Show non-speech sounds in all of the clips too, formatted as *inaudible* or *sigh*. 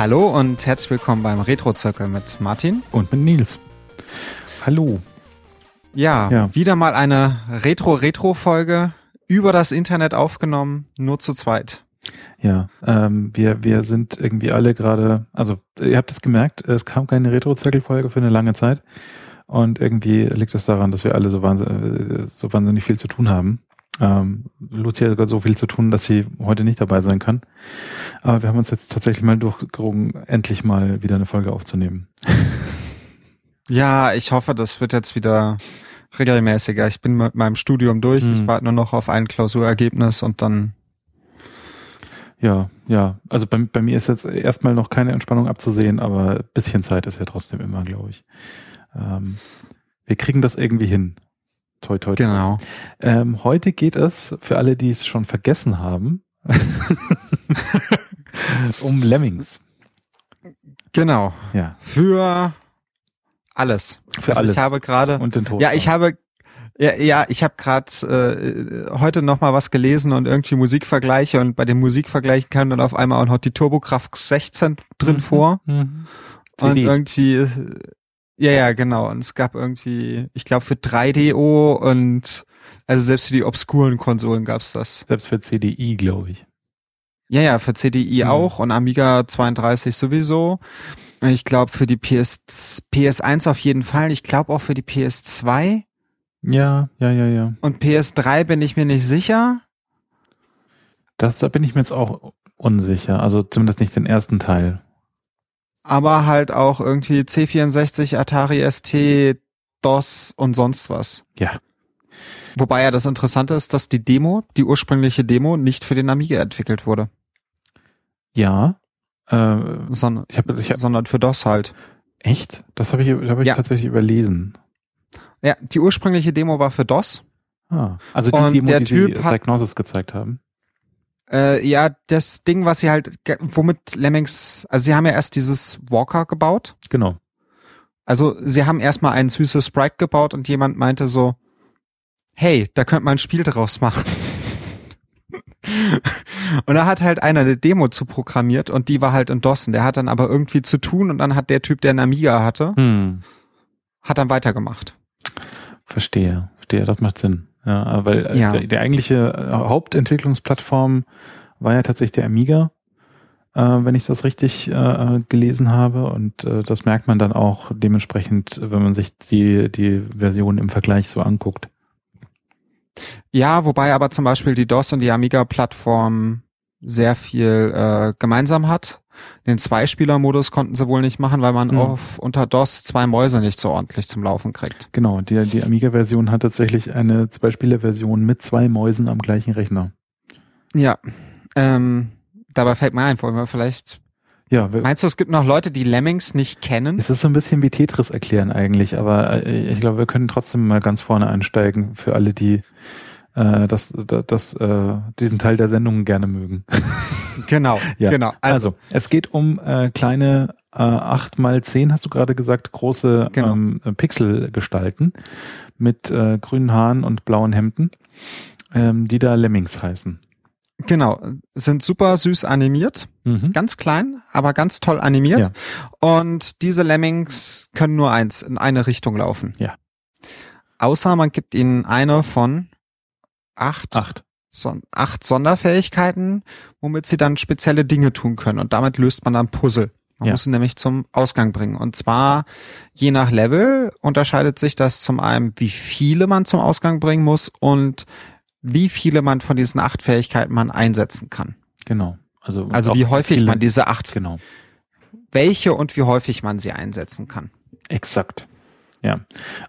Hallo und herzlich willkommen beim Retro-Zirkel mit Martin. Und mit Nils. Hallo. Ja, ja. wieder mal eine Retro-Retro-Folge über das Internet aufgenommen, nur zu zweit. Ja, ähm, wir, wir sind irgendwie alle gerade, also ihr habt es gemerkt, es kam keine Retro-Zirkel-Folge für eine lange Zeit. Und irgendwie liegt es daran, dass wir alle so wahnsinnig, so wahnsinnig viel zu tun haben. Ähm, Lucia hat sogar so viel zu tun, dass sie heute nicht dabei sein kann. Aber wir haben uns jetzt tatsächlich mal durchgerungen, endlich mal wieder eine Folge aufzunehmen. *laughs* Ja, ich hoffe, das wird jetzt wieder regelmäßiger. Ich bin mit meinem Studium durch. Hm. Ich warte nur noch auf ein Klausurergebnis und dann. Ja, ja. Also bei, bei mir ist jetzt erstmal noch keine Entspannung abzusehen, aber ein bisschen Zeit ist ja trotzdem immer, glaube ich. Ähm, wir kriegen das irgendwie hin. Toi, toi, toi. Genau. Ähm, heute geht es, für alle, die es schon vergessen haben, *laughs* um Lemmings. Genau. Ja. Für alles. Für also alles. Ich habe gerade. Und den Tod. Ja, ich habe. Ja, ja, ich habe gerade äh, heute noch mal was gelesen und irgendwie Musikvergleiche und bei den Musikvergleichen kam dann auf einmal auch noch die Turbokraft 16 drin mhm. vor. Mhm. Und irgendwie ja, ja, genau. Und es gab irgendwie, ich glaube für 3DO und also selbst für die obskuren Konsolen gab's das. Selbst für CDI, glaube ich. Ja, ja, für CDI mhm. auch und Amiga 32 sowieso. Ich glaube für die PS, PS1 auf jeden Fall. Ich glaube auch für die PS2. Ja, ja, ja, ja. Und PS3 bin ich mir nicht sicher. Das, da bin ich mir jetzt auch unsicher. Also zumindest nicht den ersten Teil aber halt auch irgendwie C64, Atari ST, DOS und sonst was. Ja. Wobei ja das Interessante ist, dass die Demo, die ursprüngliche Demo, nicht für den Amiga entwickelt wurde. Ja. Äh, sondern, ich hab, ich hab, sondern für DOS halt. Echt? Das habe ich, hab ich ja. tatsächlich überlesen. Ja, die ursprüngliche Demo war für DOS. Ah, also die und Demo, die typ sie Diagnosis gezeigt haben. Äh, ja, das Ding, was sie halt, womit Lemmings, also sie haben ja erst dieses Walker gebaut. Genau. Also sie haben erstmal ein süßes Sprite gebaut und jemand meinte so, hey, da könnte man ein Spiel draus machen. *laughs* und da hat halt einer eine Demo zu programmiert und die war halt in DOS. Der hat dann aber irgendwie zu tun und dann hat der Typ, der einen Amiga hatte, hm. hat dann weitergemacht. Verstehe, verstehe, das macht Sinn. Ja, weil äh, ja. Der, der eigentliche äh, Hauptentwicklungsplattform war ja tatsächlich der Amiga, äh, wenn ich das richtig äh, gelesen habe. Und äh, das merkt man dann auch dementsprechend, wenn man sich die, die Version im Vergleich so anguckt. Ja, wobei aber zum Beispiel die DOS und die Amiga-Plattform sehr viel äh, gemeinsam hat. Den Zweispieler-Modus konnten sie wohl nicht machen, weil man mhm. auf unter DOS zwei Mäuse nicht so ordentlich zum Laufen kriegt. Genau, die, die Amiga-Version hat tatsächlich eine Zweispieler-Version mit zwei Mäusen am gleichen Rechner. Ja, ähm, dabei fällt mir ein, wollen wir vielleicht ja, Meinst du, es gibt noch Leute, die Lemmings nicht kennen? Es ist so ein bisschen wie Tetris erklären eigentlich, aber äh, ich glaube, wir können trotzdem mal ganz vorne einsteigen für alle, die äh, das, das, das, äh, diesen Teil der Sendung gerne mögen. *laughs* Genau, *laughs* ja. genau. Also, also es geht um äh, kleine äh, 8 mal 10, hast du gerade gesagt, große genau. ähm, Pixelgestalten mit äh, grünen Haaren und blauen Hemden, ähm, die da Lemmings heißen. Genau, sind super süß animiert, mhm. ganz klein, aber ganz toll animiert. Ja. Und diese Lemmings können nur eins, in eine Richtung laufen. Ja. Außer man gibt ihnen eine von acht, acht. Son acht Sonderfähigkeiten, womit sie dann spezielle Dinge tun können. Und damit löst man dann Puzzle. Man ja. muss sie nämlich zum Ausgang bringen. Und zwar je nach Level unterscheidet sich das zum einen, wie viele man zum Ausgang bringen muss und wie viele man von diesen acht Fähigkeiten man einsetzen kann. Genau. Also, also wie häufig viele, man diese acht, genau. welche und wie häufig man sie einsetzen kann. Exakt. Ja,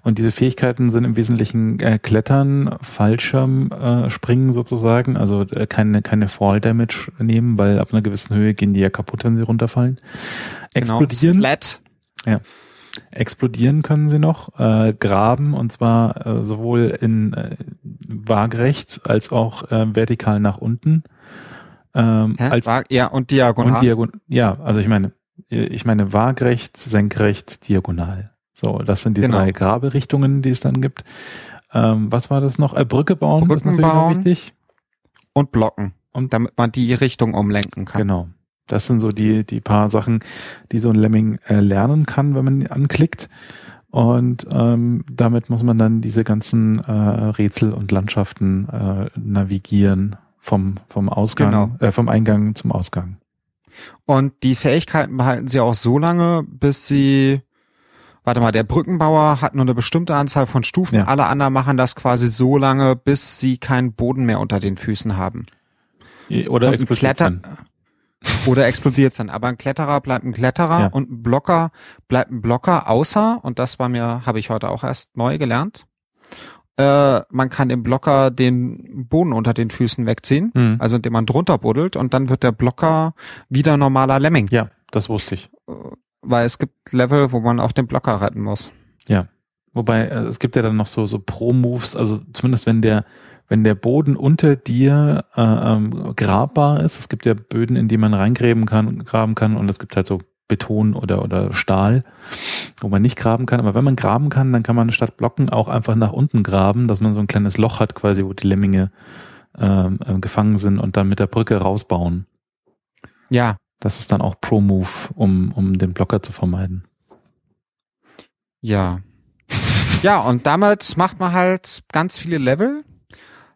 und diese Fähigkeiten sind im Wesentlichen äh, Klettern, Fallschirm, äh, Springen sozusagen, also äh, keine, keine Fall Damage nehmen, weil ab einer gewissen Höhe gehen die ja kaputt, wenn sie runterfallen. Genau, Explodieren. Genau, Splat. Ja. Explodieren können sie noch, äh, graben und zwar äh, sowohl in äh, waagrechts als auch äh, vertikal nach unten. Ähm, Hä? als, ja, und diagonal. Und diagon ja, also ich meine, ich meine waagrechts, senkrechts, diagonal. So, das sind die genau. drei Graberichtungen, die es dann gibt. Ähm, was war das noch? Äh, Brücke bauen, Brücken ist natürlich bauen wichtig. Und blocken. Und damit man die Richtung umlenken kann. Genau. Das sind so die, die paar Sachen, die so ein Lemming äh, lernen kann, wenn man anklickt. Und ähm, damit muss man dann diese ganzen äh, Rätsel und Landschaften äh, navigieren vom, vom Ausgang, genau. äh, vom Eingang zum Ausgang. Und die Fähigkeiten behalten sie auch so lange, bis sie warte mal, der Brückenbauer hat nur eine bestimmte Anzahl von Stufen. Ja. Alle anderen machen das quasi so lange, bis sie keinen Boden mehr unter den Füßen haben. Oder explodiert dann. *laughs* Oder explodiert dann. Aber ein Kletterer bleibt ein Kletterer ja. und ein Blocker bleibt ein Blocker, außer, und das war mir, habe ich heute auch erst neu gelernt, äh, man kann dem Blocker den Boden unter den Füßen wegziehen, mhm. also indem man drunter buddelt und dann wird der Blocker wieder normaler Lemming. Ja, das wusste ich. Weil es gibt Level, wo man auch den Blocker retten muss. Ja. Wobei, äh, es gibt ja dann noch so, so Pro-Moves, also zumindest wenn der, wenn der Boden unter dir äh, ähm, grabbar ist, es gibt ja Böden, in die man reingräben kann, graben kann und es gibt halt so Beton oder, oder Stahl, wo man nicht graben kann. Aber wenn man graben kann, dann kann man statt Blocken auch einfach nach unten graben, dass man so ein kleines Loch hat, quasi, wo die Lemminge ähm, äh, gefangen sind und dann mit der Brücke rausbauen. Ja, das ist dann auch Pro-Move, um, um den Blocker zu vermeiden. Ja. *laughs* ja, und damit macht man halt ganz viele Level.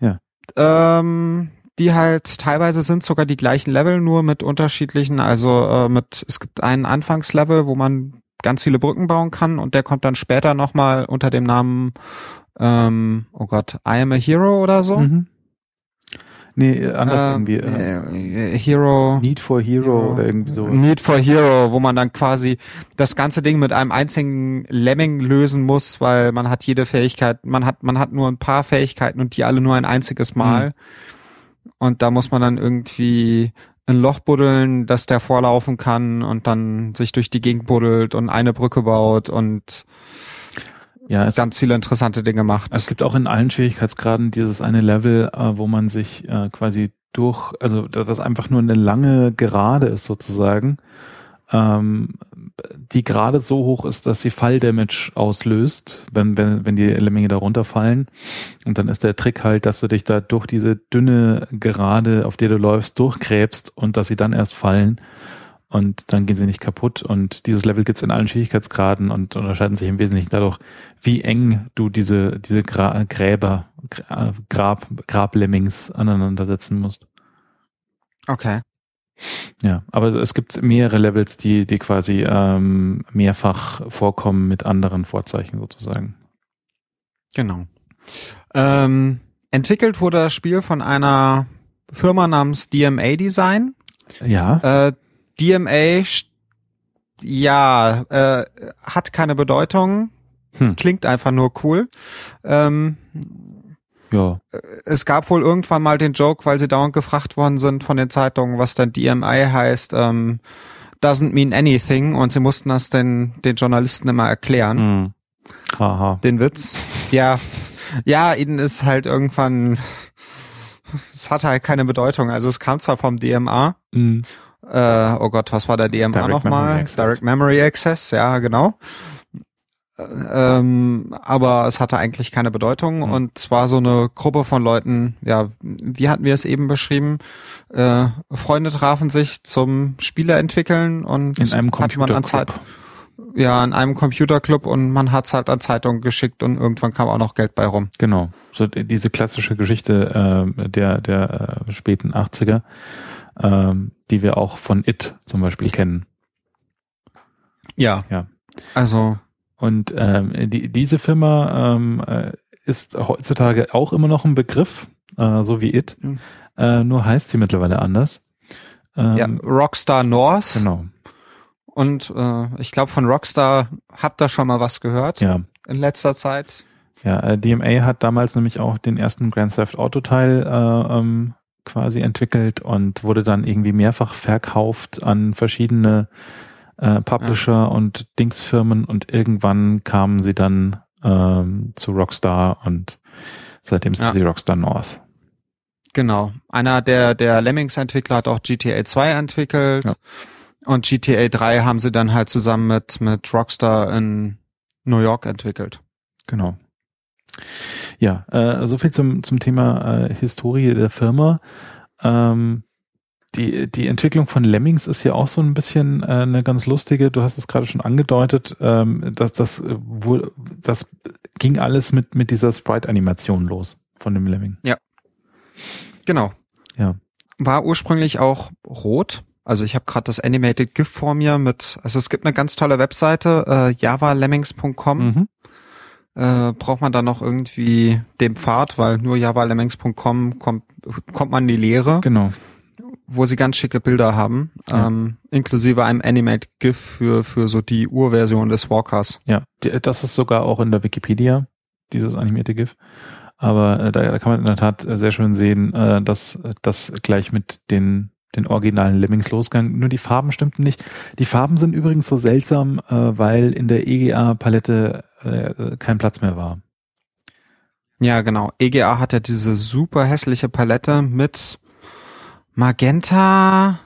Ja. Ähm, die halt teilweise sind sogar die gleichen Level, nur mit unterschiedlichen, also äh, mit, es gibt einen Anfangslevel, wo man ganz viele Brücken bauen kann und der kommt dann später nochmal unter dem Namen, ähm, oh Gott, I am a Hero oder so. Mhm. Nee, anders äh, irgendwie. Äh, äh, Hero. Need for Hero, Hero, oder irgendwie so. Need for Hero, wo man dann quasi das ganze Ding mit einem einzigen Lemming lösen muss, weil man hat jede Fähigkeit, man hat, man hat nur ein paar Fähigkeiten und die alle nur ein einziges Mal. Mhm. Und da muss man dann irgendwie ein Loch buddeln, dass der vorlaufen kann und dann sich durch die Gegend buddelt und eine Brücke baut und ja, es ganz viele interessante Dinge macht. Es gibt auch in allen Schwierigkeitsgraden dieses eine Level, äh, wo man sich äh, quasi durch, also das einfach nur eine lange Gerade ist sozusagen, ähm, die gerade so hoch ist, dass sie Falldamage auslöst, wenn, wenn, wenn die Lemminge da runterfallen. Und dann ist der Trick halt, dass du dich da durch diese dünne Gerade, auf der du läufst, durchgräbst und dass sie dann erst fallen und dann gehen sie nicht kaputt. Und dieses Level gibt es in allen Schwierigkeitsgraden und unterscheiden sich im Wesentlichen dadurch, wie eng du diese, diese Gra Gräber, Grab, Grablemmings aneinandersetzen musst. Okay. Ja, aber es gibt mehrere Levels, die, die quasi ähm, mehrfach vorkommen mit anderen Vorzeichen sozusagen. Genau. Ähm, entwickelt wurde das Spiel von einer Firma namens DMA Design. Ja. Äh, DMA, ja, äh, hat keine Bedeutung, hm. klingt einfach nur cool. Ähm, ja. Es gab wohl irgendwann mal den Joke, weil sie dauernd gefragt worden sind von den Zeitungen, was dann DMI heißt, ähm, doesn't mean anything und sie mussten das den, den Journalisten immer erklären. Mhm. Aha. Den Witz. Ja, ja, ihnen ist halt irgendwann, es hat halt keine Bedeutung. Also es kam zwar vom DMA, mhm. Äh, oh Gott, was war der DMA nochmal? Direct Memory Access, ja, genau. Ähm, aber es hatte eigentlich keine Bedeutung mhm. und zwar so eine Gruppe von Leuten, ja, wie hatten wir es eben beschrieben, äh, Freunde trafen sich zum Spiele entwickeln und in einem Computerclub. Ja, in einem Computerclub und man hat's halt an Zeitungen geschickt und irgendwann kam auch noch Geld bei rum. Genau, so diese klassische Geschichte äh, der der äh, späten 80er ähm, die wir auch von It zum Beispiel kennen. Ja. Ja. Also. Und ähm, die, diese Firma ähm, äh, ist heutzutage auch immer noch ein Begriff, äh, so wie It. Mhm. Äh, nur heißt sie mittlerweile anders. Ähm, ja, Rockstar North. Genau. Und äh, ich glaube von Rockstar habt ihr schon mal was gehört. Ja. In letzter Zeit. Ja, äh, DMA hat damals nämlich auch den ersten Grand Theft Auto Teil äh, ähm, quasi entwickelt und wurde dann irgendwie mehrfach verkauft an verschiedene äh, Publisher ja. und Dingsfirmen und irgendwann kamen sie dann ähm, zu Rockstar und seitdem sind ja. sie Rockstar North. Genau. Einer der, der Lemmings-Entwickler hat auch GTA 2 entwickelt. Ja. Und GTA 3 haben sie dann halt zusammen mit, mit Rockstar in New York entwickelt. Genau. Ja, äh, so viel zum, zum Thema äh, Historie der Firma. Ähm, die, die Entwicklung von Lemmings ist ja auch so ein bisschen äh, eine ganz lustige. Du hast es gerade schon angedeutet, ähm, dass das wohl, das ging alles mit mit dieser Sprite-Animation los von dem Lemming. Ja, genau. Ja. War ursprünglich auch rot. Also ich habe gerade das Animated GIF vor mir mit, also es gibt eine ganz tolle Webseite, äh, javalemmings.com. Mhm. Äh, braucht man da noch irgendwie den Pfad, weil nur javalemmings.com kommt, kommt man in die Lehre. Genau wo sie ganz schicke Bilder haben, ja. ähm, inklusive einem Animate GIF für, für so die Urversion des Walkers. Ja, das ist sogar auch in der Wikipedia, dieses animierte GIF. Aber äh, da, da kann man in der Tat sehr schön sehen, äh, dass das gleich mit den den originalen Lemmings losgegangen. Nur die Farben stimmten nicht. Die Farben sind übrigens so seltsam, äh, weil in der EGA-Palette äh, kein Platz mehr war. Ja, genau. EGA hat ja diese super hässliche Palette mit Magenta.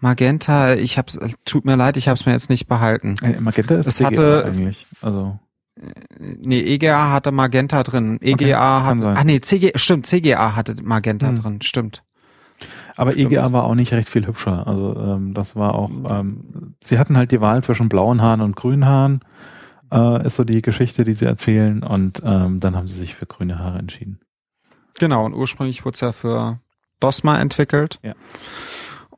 Magenta, ich hab's, tut mir leid, ich hab's mir jetzt nicht behalten. Äh, Magenta ist es hatte, eigentlich, also. Nee, EGA hatte Magenta drin. EGA okay, hat, ah nee, CG, stimmt, CGA hatte Magenta hm. drin, stimmt. Aber stimmt. EGA war auch nicht recht viel hübscher. Also ähm, das war auch, ähm, sie hatten halt die Wahl zwischen blauen Haaren und grünen Haaren, äh, ist so die Geschichte, die sie erzählen. Und ähm, dann haben sie sich für grüne Haare entschieden. Genau, und ursprünglich wurde es ja für DOSMA entwickelt. Ja.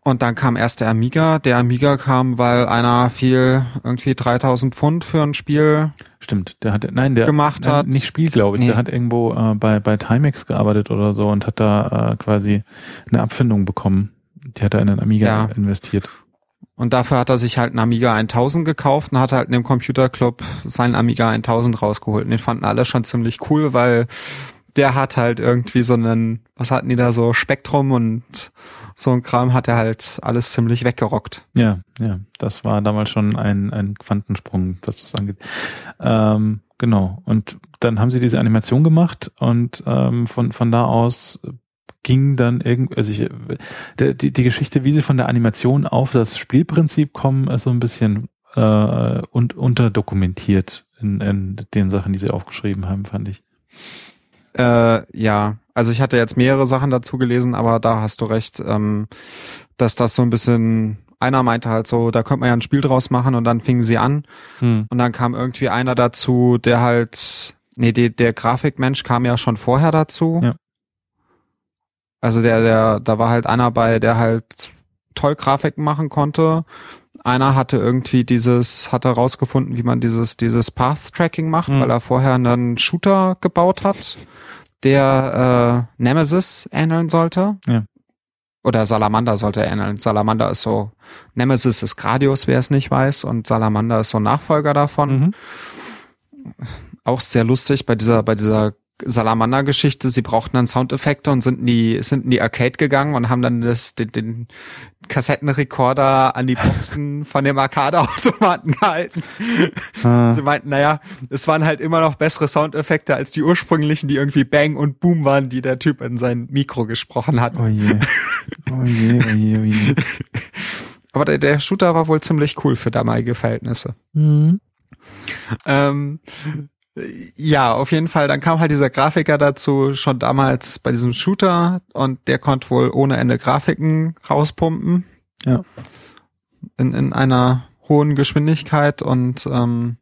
Und dann kam erst der Amiga. Der Amiga kam, weil einer viel irgendwie 3000 Pfund für ein Spiel Stimmt, der hat, nein, der gemacht nein, hat. Nicht Spiel, glaube ich. Nee. Der hat irgendwo äh, bei, bei Timex gearbeitet oder so und hat da äh, quasi eine Abfindung bekommen. Die hat er in den Amiga ja. investiert. Und dafür hat er sich halt einen Amiga 1000 gekauft und hat halt in dem Computerclub seinen Amiga 1000 rausgeholt. Und den fanden alle schon ziemlich cool, weil der hat halt irgendwie so einen, was hatten die da so, Spektrum und so ein Kram hat er halt alles ziemlich weggerockt. Ja, ja, das war damals schon ein, ein Quantensprung, was das angeht. Ähm, genau. Und dann haben sie diese Animation gemacht und ähm, von, von da aus ging dann irgendwie, also ich, der, die, die Geschichte, wie sie von der Animation auf das Spielprinzip kommen, ist so ein bisschen äh, und unterdokumentiert in, in den Sachen, die sie aufgeschrieben haben, fand ich. Äh, ja, also ich hatte jetzt mehrere Sachen dazu gelesen, aber da hast du recht, ähm, dass das so ein bisschen einer meinte halt so, da könnte man ja ein Spiel draus machen und dann fingen sie an hm. und dann kam irgendwie einer dazu, der halt, nee, der, der Grafikmensch kam ja schon vorher dazu. Ja. Also der, der, da war halt einer bei, der halt toll Grafiken machen konnte. Einer hatte irgendwie dieses, hatte herausgefunden, wie man dieses, dieses Path-Tracking macht, hm. weil er vorher einen Shooter gebaut hat der äh, Nemesis ähneln sollte. Ja. Oder Salamander sollte ähneln. Salamander ist so, Nemesis ist Gradius, wer es nicht weiß, und Salamander ist so ein Nachfolger davon. Mhm. Auch sehr lustig bei dieser, bei dieser Salamander-Geschichte, sie brauchten dann Soundeffekte und sind in die, sind in die Arcade gegangen und haben dann das, den, den Kassettenrekorder an die Boxen von dem Arcade-Automaten *laughs* gehalten. Ah. Sie meinten, naja, es waren halt immer noch bessere Soundeffekte als die ursprünglichen, die irgendwie Bang und Boom waren, die der Typ in sein Mikro gesprochen hat. Oh je. Oh je, oh je, oh je. *laughs* Aber der, der Shooter war wohl ziemlich cool für damalige Verhältnisse. Mhm. Ähm, ja, auf jeden Fall. Dann kam halt dieser Grafiker dazu, schon damals bei diesem Shooter und der konnte wohl ohne Ende Grafiken rauspumpen. Ja. In, in einer hohen Geschwindigkeit und ähm,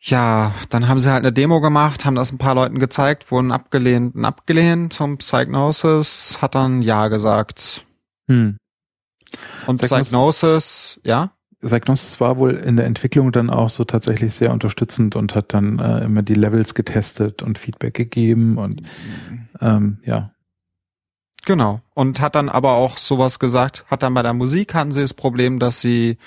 ja, dann haben sie halt eine Demo gemacht, haben das ein paar Leuten gezeigt, wurden abgelehnt und abgelehnt. Zum Psygnosis hat dann Ja gesagt. Hm. Und Psygnosis, ja? Psygnosis war wohl in der Entwicklung dann auch so tatsächlich sehr unterstützend und hat dann äh, immer die Levels getestet und Feedback gegeben und ähm, ja. Genau. Und hat dann aber auch sowas gesagt, hat dann bei der Musik hatten sie das Problem, dass sie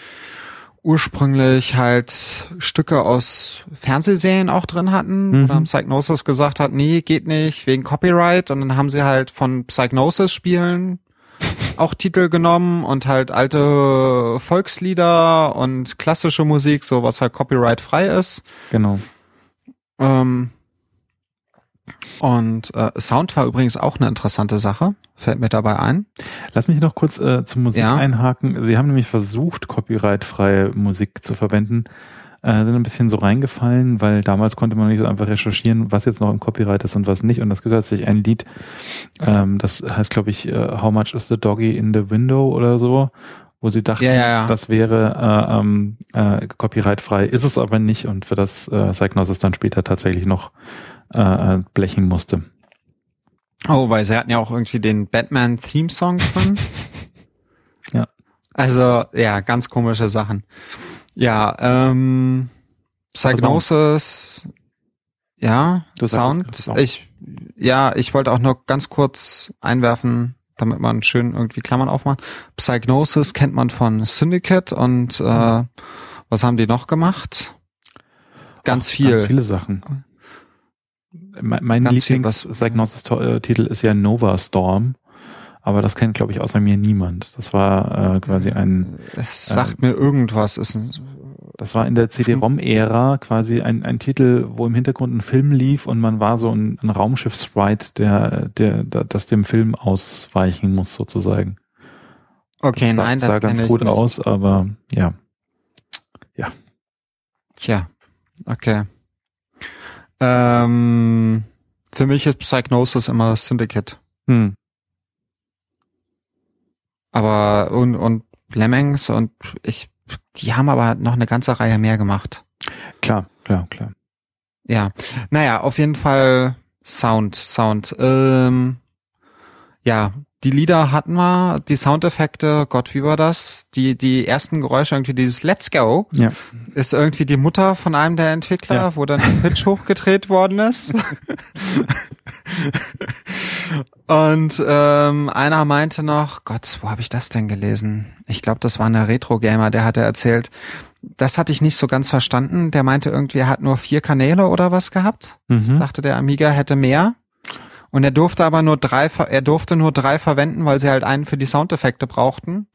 ursprünglich halt Stücke aus Fernsehserien auch drin hatten. Mhm. Oder haben Psygnosis gesagt hat, nee, geht nicht, wegen Copyright. Und dann haben sie halt von Psygnosis-Spielen auch Titel genommen und halt alte Volkslieder und klassische Musik, so was halt copyright frei ist. Genau. Ähm, und äh, Sound war übrigens auch eine interessante Sache, fällt mir dabei ein. Lass mich noch kurz äh, zur Musik ja. einhaken. Sie haben nämlich versucht, copyrightfreie Musik zu verwenden. Äh, sind ein bisschen so reingefallen, weil damals konnte man nicht so einfach recherchieren, was jetzt noch im Copyright ist und was nicht. Und das gibt tatsächlich ein Lied, ähm, das heißt, glaube ich, uh, How much is the doggy in the window oder so, wo sie dachten, ja, ja, ja. das wäre äh, ähm, äh, copyrightfrei, ist es aber nicht und für das äh, Psychnosis dann später tatsächlich noch äh, äh blechen musste. Oh, weil sie hatten ja auch irgendwie den Batman-Theme-Song drin. *laughs* ja. Also, ja, ganz komische Sachen. Ja, ähm, Psygnosis, ja, du Sound. Sound. Ich, ja, ich wollte auch nur ganz kurz einwerfen, damit man schön irgendwie Klammern aufmacht. Psygnosis kennt man von Syndicate und äh, was haben die noch gemacht? Ganz Ach, viel. Ganz viele Sachen. Mein, mein Lieblings-Psygnosis-Titel ist ja Nova Storm. Aber das kennt, glaube ich, außer mir niemand. Das war äh, quasi ein. Es sagt äh, mir irgendwas. Ist ein, das war in der CD-ROM-Ära quasi ein, ein Titel, wo im Hintergrund ein Film lief und man war so ein, ein Raumschiff-Sprite, der, der, der, das dem Film ausweichen muss, sozusagen. Okay, das sah, nein, das sah ganz gut nicht. aus, aber ja. Ja. Tja, okay. Ähm, für mich ist Psychnosis immer Syndicate. Hm. Aber und, und Lemmings und ich, die haben aber noch eine ganze Reihe mehr gemacht. Klar, klar, klar. Ja, naja, auf jeden Fall Sound, Sound. Ähm, ja, die Lieder hatten wir, die Soundeffekte, Gott, wie war das? Die, die ersten Geräusche, irgendwie dieses Let's Go, ja. ist irgendwie die Mutter von einem der Entwickler, ja. wo dann der Pitch *laughs* hochgedreht worden ist. Und ähm, einer meinte noch, Gott, wo habe ich das denn gelesen? Ich glaube, das war ein Retro-Gamer, der hatte erzählt, das hatte ich nicht so ganz verstanden. Der meinte irgendwie, er hat nur vier Kanäle oder was gehabt. Mhm. Dachte, der Amiga hätte mehr. Und er durfte aber nur drei, er durfte nur drei verwenden, weil sie halt einen für die Soundeffekte brauchten.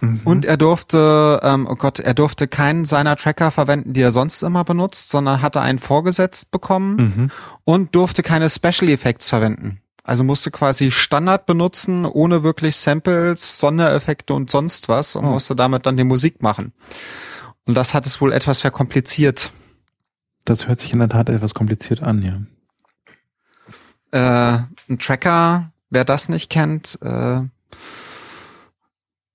Mhm. Und er durfte, ähm, oh Gott, er durfte keinen seiner Tracker verwenden, die er sonst immer benutzt, sondern hatte einen vorgesetzt bekommen mhm. und durfte keine Special Effects verwenden. Also musste quasi Standard benutzen, ohne wirklich Samples, Sondereffekte und sonst was und oh. musste damit dann die Musik machen. Und das hat es wohl etwas verkompliziert. Das hört sich in der Tat etwas kompliziert an, ja. Äh, ein Tracker, wer das nicht kennt, äh,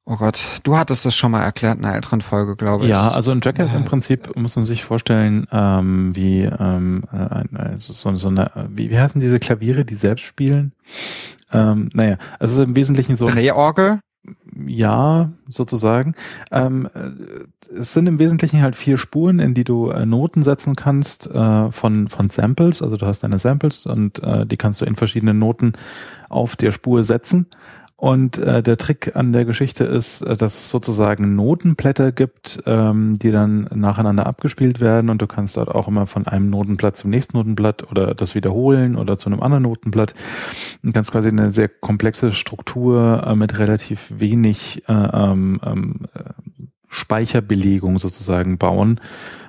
Oh Gott, du hattest das schon mal erklärt in einer älteren Folge, glaube ich. Ja, also ein Tracker ist im Prinzip, muss man sich vorstellen, ähm, wie, ähm, äh, also so, so eine, wie, wie heißen diese Klaviere, die selbst spielen? Ähm, naja, also im Wesentlichen so. Drehorgel? Ja, sozusagen. Ähm, äh, es sind im Wesentlichen halt vier Spuren, in die du äh, Noten setzen kannst äh, von, von Samples. Also du hast deine Samples und äh, die kannst du in verschiedene Noten auf der Spur setzen. Und äh, der Trick an der Geschichte ist, äh, dass es sozusagen Notenblätter gibt, ähm, die dann nacheinander abgespielt werden und du kannst dort auch immer von einem Notenblatt zum nächsten Notenblatt oder das wiederholen oder zu einem anderen Notenblatt. Und kannst quasi eine sehr komplexe Struktur äh, mit relativ wenig äh, ähm, ähm, Speicherbelegung sozusagen bauen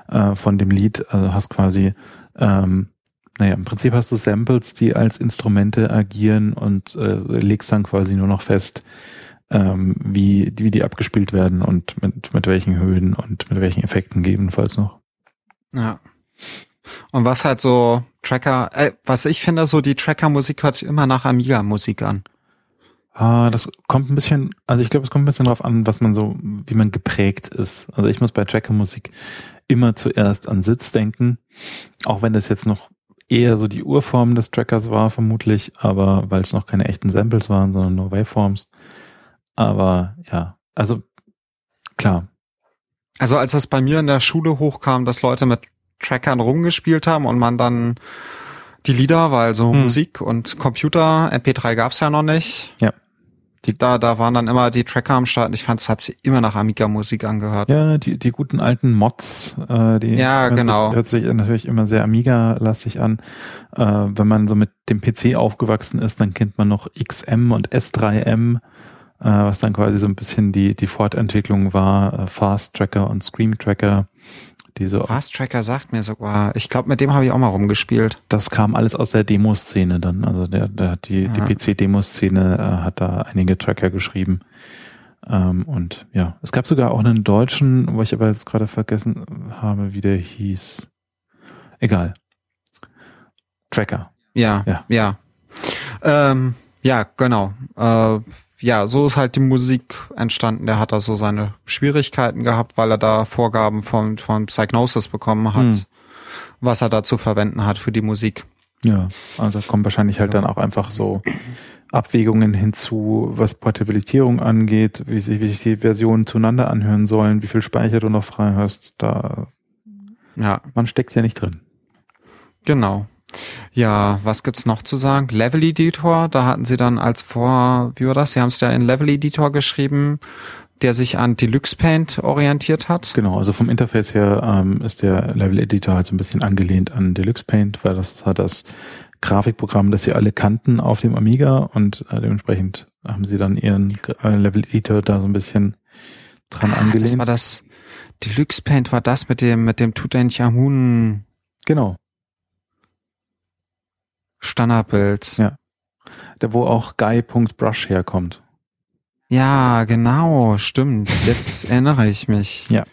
äh, von dem Lied. Also hast quasi ähm, naja, im Prinzip hast du Samples, die als Instrumente agieren und äh, legst dann quasi nur noch fest, ähm, wie, wie die abgespielt werden und mit, mit welchen Höhen und mit welchen Effekten gegebenenfalls noch. Ja. Und was halt so Tracker, äh, was ich finde, so die Tracker-Musik hört sich immer nach Amiga-Musik an. Ah, das kommt ein bisschen, also ich glaube, es kommt ein bisschen drauf an, was man so, wie man geprägt ist. Also ich muss bei Tracker-Musik immer zuerst an Sitz denken, auch wenn das jetzt noch eher so die Urform des Trackers war, vermutlich, aber weil es noch keine echten Samples waren, sondern nur Waveforms. Aber ja, also klar. Also als das bei mir in der Schule hochkam, dass Leute mit Trackern rumgespielt haben und man dann die Lieder, weil so hm. Musik und Computer, MP3 gab's ja noch nicht. Ja. Die, da, da waren dann immer die Tracker am Start und ich fand, es hat sich immer nach Amiga-Musik angehört. Ja, die, die guten alten Mods, äh, die ja, genau. hört sich natürlich immer sehr Amiga-lastig an. Äh, wenn man so mit dem PC aufgewachsen ist, dann kennt man noch XM und S3M, äh, was dann quasi so ein bisschen die, die Fortentwicklung war, äh, Fast Tracker und Scream Tracker die so. Fast Tracker sagt mir sogar. Ich glaube, mit dem habe ich auch mal rumgespielt. Das kam alles aus der Demoszene dann. Also der, der hat die, ja. die PC-Demoszene äh, hat da einige Tracker geschrieben. Ähm, und ja, es gab sogar auch einen deutschen, wo ich aber jetzt gerade vergessen habe, wie der hieß. Egal. Tracker. Ja, ja, ja. Ähm, ja, genau. Äh, ja, so ist halt die Musik entstanden. Der hat da so seine Schwierigkeiten gehabt, weil er da Vorgaben von, von Psygnosis bekommen hat, hm. was er da zu verwenden hat für die Musik. Ja, also kommen wahrscheinlich halt dann auch einfach so Abwägungen hinzu, was Portabilitierung angeht, wie sich, wie sich die Versionen zueinander anhören sollen, wie viel Speicher du noch frei hast. Da, ja. Man steckt ja nicht drin. Genau. Ja, was gibt's noch zu sagen? Level Editor, da hatten sie dann als vor, wie war das? Sie haben es ja in Level Editor geschrieben, der sich an Deluxe Paint orientiert hat. Genau, also vom Interface her ähm, ist der Level Editor halt so ein bisschen angelehnt an Deluxe Paint, weil das hat das Grafikprogramm, das sie alle kannten auf dem Amiga und äh, dementsprechend haben sie dann ihren äh, Level Editor da so ein bisschen dran ah, angelehnt. Das war das Deluxe Paint war das mit dem mit dem Tutanchamun. Genau. Standardbild. Ja. Da wo auch guy.brush herkommt. Ja, genau, stimmt. Jetzt *laughs* erinnere ich mich. Ja.